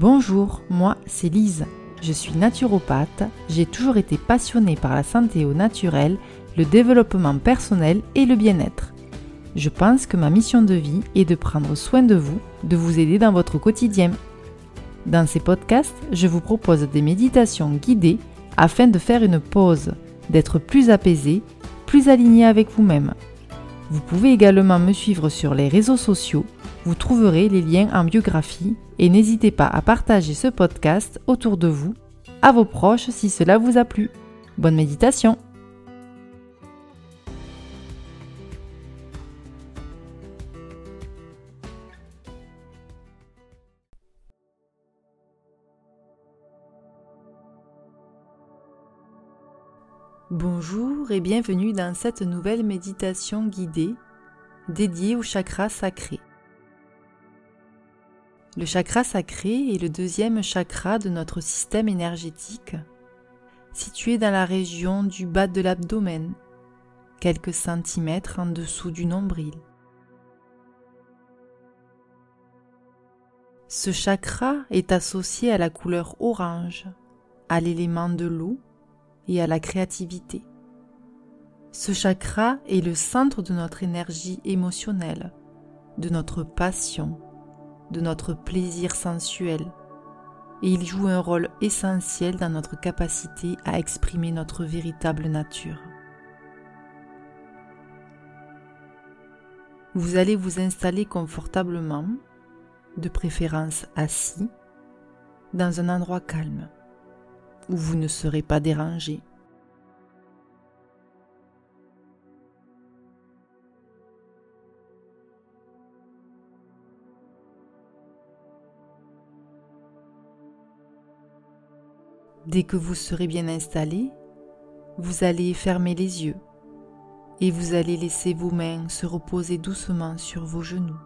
Bonjour, moi c'est Lise. Je suis naturopathe, j'ai toujours été passionnée par la santé au naturel, le développement personnel et le bien-être. Je pense que ma mission de vie est de prendre soin de vous, de vous aider dans votre quotidien. Dans ces podcasts, je vous propose des méditations guidées afin de faire une pause, d'être plus apaisé, plus aligné avec vous-même. Vous pouvez également me suivre sur les réseaux sociaux, vous trouverez les liens en biographie et n'hésitez pas à partager ce podcast autour de vous, à vos proches si cela vous a plu. Bonne méditation Bonjour et bienvenue dans cette nouvelle méditation guidée dédiée au chakra sacré. Le chakra sacré est le deuxième chakra de notre système énergétique, situé dans la région du bas de l'abdomen, quelques centimètres en dessous du nombril. Ce chakra est associé à la couleur orange, à l'élément de l'eau et à la créativité. Ce chakra est le centre de notre énergie émotionnelle, de notre passion, de notre plaisir sensuel, et il joue un rôle essentiel dans notre capacité à exprimer notre véritable nature. Vous allez vous installer confortablement, de préférence assis, dans un endroit calme où vous ne serez pas dérangé. Dès que vous serez bien installé, vous allez fermer les yeux et vous allez laisser vos mains se reposer doucement sur vos genoux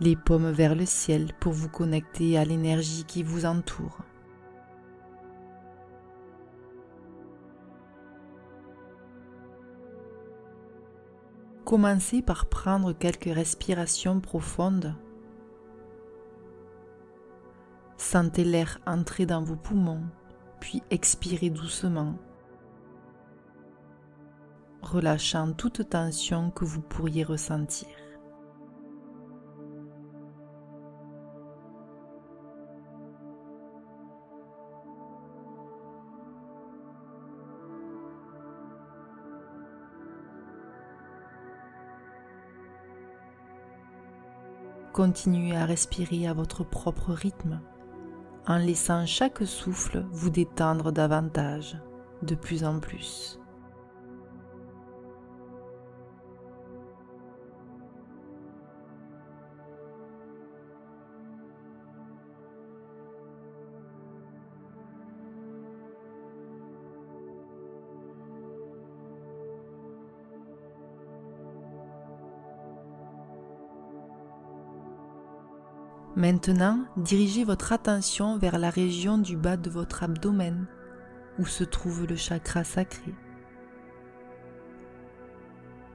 les paumes vers le ciel pour vous connecter à l'énergie qui vous entoure. Commencez par prendre quelques respirations profondes. Sentez l'air entrer dans vos poumons, puis expirez doucement, relâchant toute tension que vous pourriez ressentir. Continuez à respirer à votre propre rythme, en laissant chaque souffle vous détendre davantage, de plus en plus. Maintenant, dirigez votre attention vers la région du bas de votre abdomen, où se trouve le chakra sacré.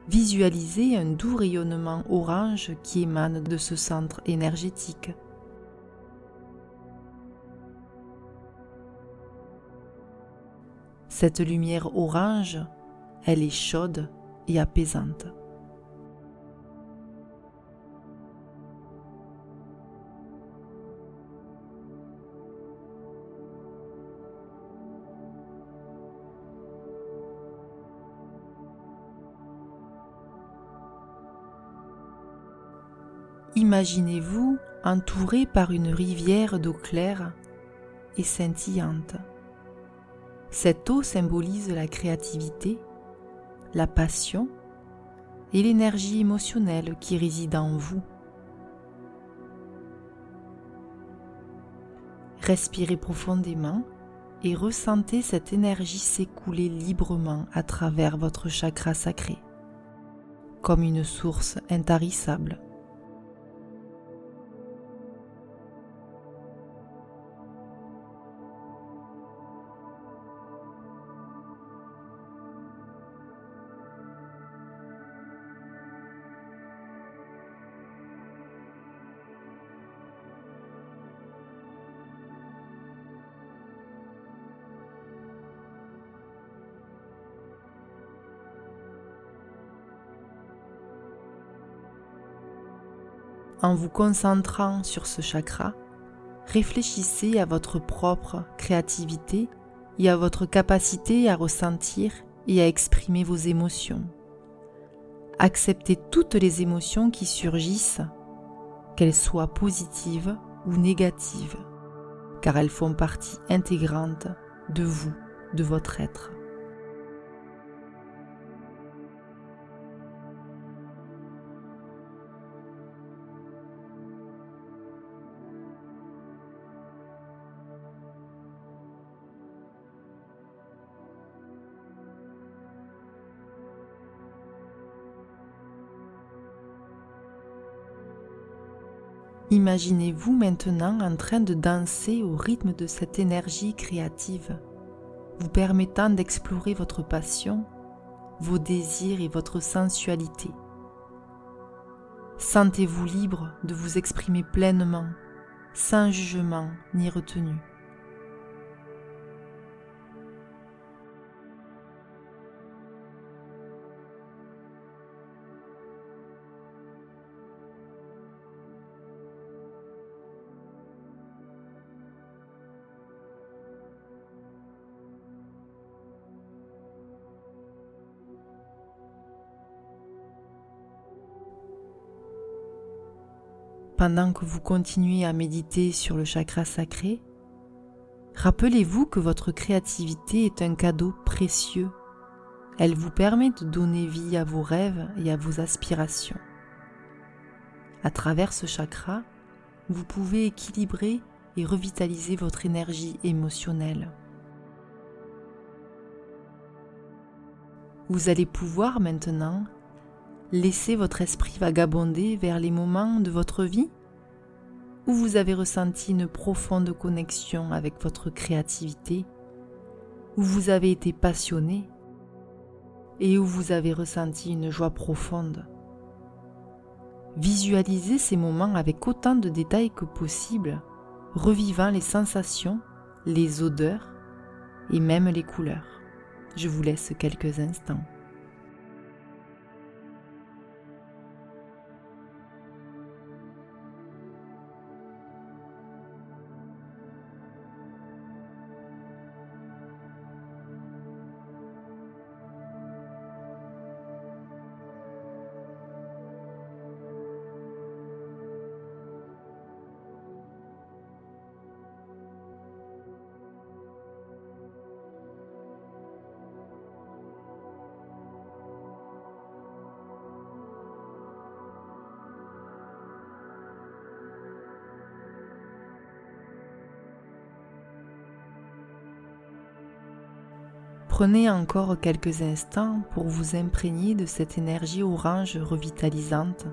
Visualisez un doux rayonnement orange qui émane de ce centre énergétique. Cette lumière orange, elle est chaude et apaisante. Imaginez-vous entouré par une rivière d'eau claire et scintillante. Cette eau symbolise la créativité, la passion et l'énergie émotionnelle qui réside en vous. Respirez profondément et ressentez cette énergie s'écouler librement à travers votre chakra sacré, comme une source intarissable. En vous concentrant sur ce chakra, réfléchissez à votre propre créativité et à votre capacité à ressentir et à exprimer vos émotions. Acceptez toutes les émotions qui surgissent, qu'elles soient positives ou négatives, car elles font partie intégrante de vous, de votre être. Imaginez-vous maintenant en train de danser au rythme de cette énergie créative, vous permettant d'explorer votre passion, vos désirs et votre sensualité. Sentez-vous libre de vous exprimer pleinement, sans jugement ni retenue. Pendant que vous continuez à méditer sur le chakra sacré, rappelez-vous que votre créativité est un cadeau précieux. Elle vous permet de donner vie à vos rêves et à vos aspirations. À travers ce chakra, vous pouvez équilibrer et revitaliser votre énergie émotionnelle. Vous allez pouvoir maintenant laisser votre esprit vagabonder vers les moments de votre vie où vous avez ressenti une profonde connexion avec votre créativité, où vous avez été passionné et où vous avez ressenti une joie profonde. Visualisez ces moments avec autant de détails que possible, revivant les sensations, les odeurs et même les couleurs. Je vous laisse quelques instants. Prenez encore quelques instants pour vous imprégner de cette énergie orange revitalisante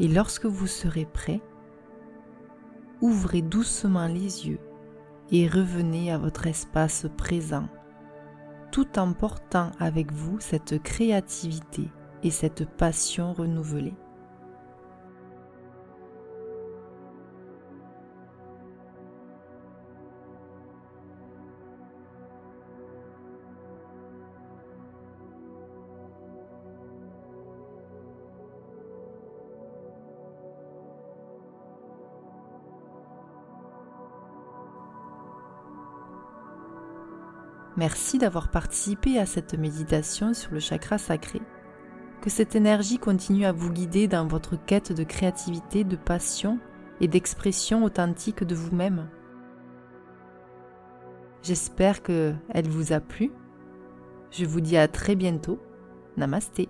Et lorsque vous serez prêt, ouvrez doucement les yeux et revenez à votre espace présent, tout en portant avec vous cette créativité et cette passion renouvelée. Merci d'avoir participé à cette méditation sur le chakra sacré. Que cette énergie continue à vous guider dans votre quête de créativité, de passion et d'expression authentique de vous-même. J'espère qu'elle vous a plu. Je vous dis à très bientôt. Namasté.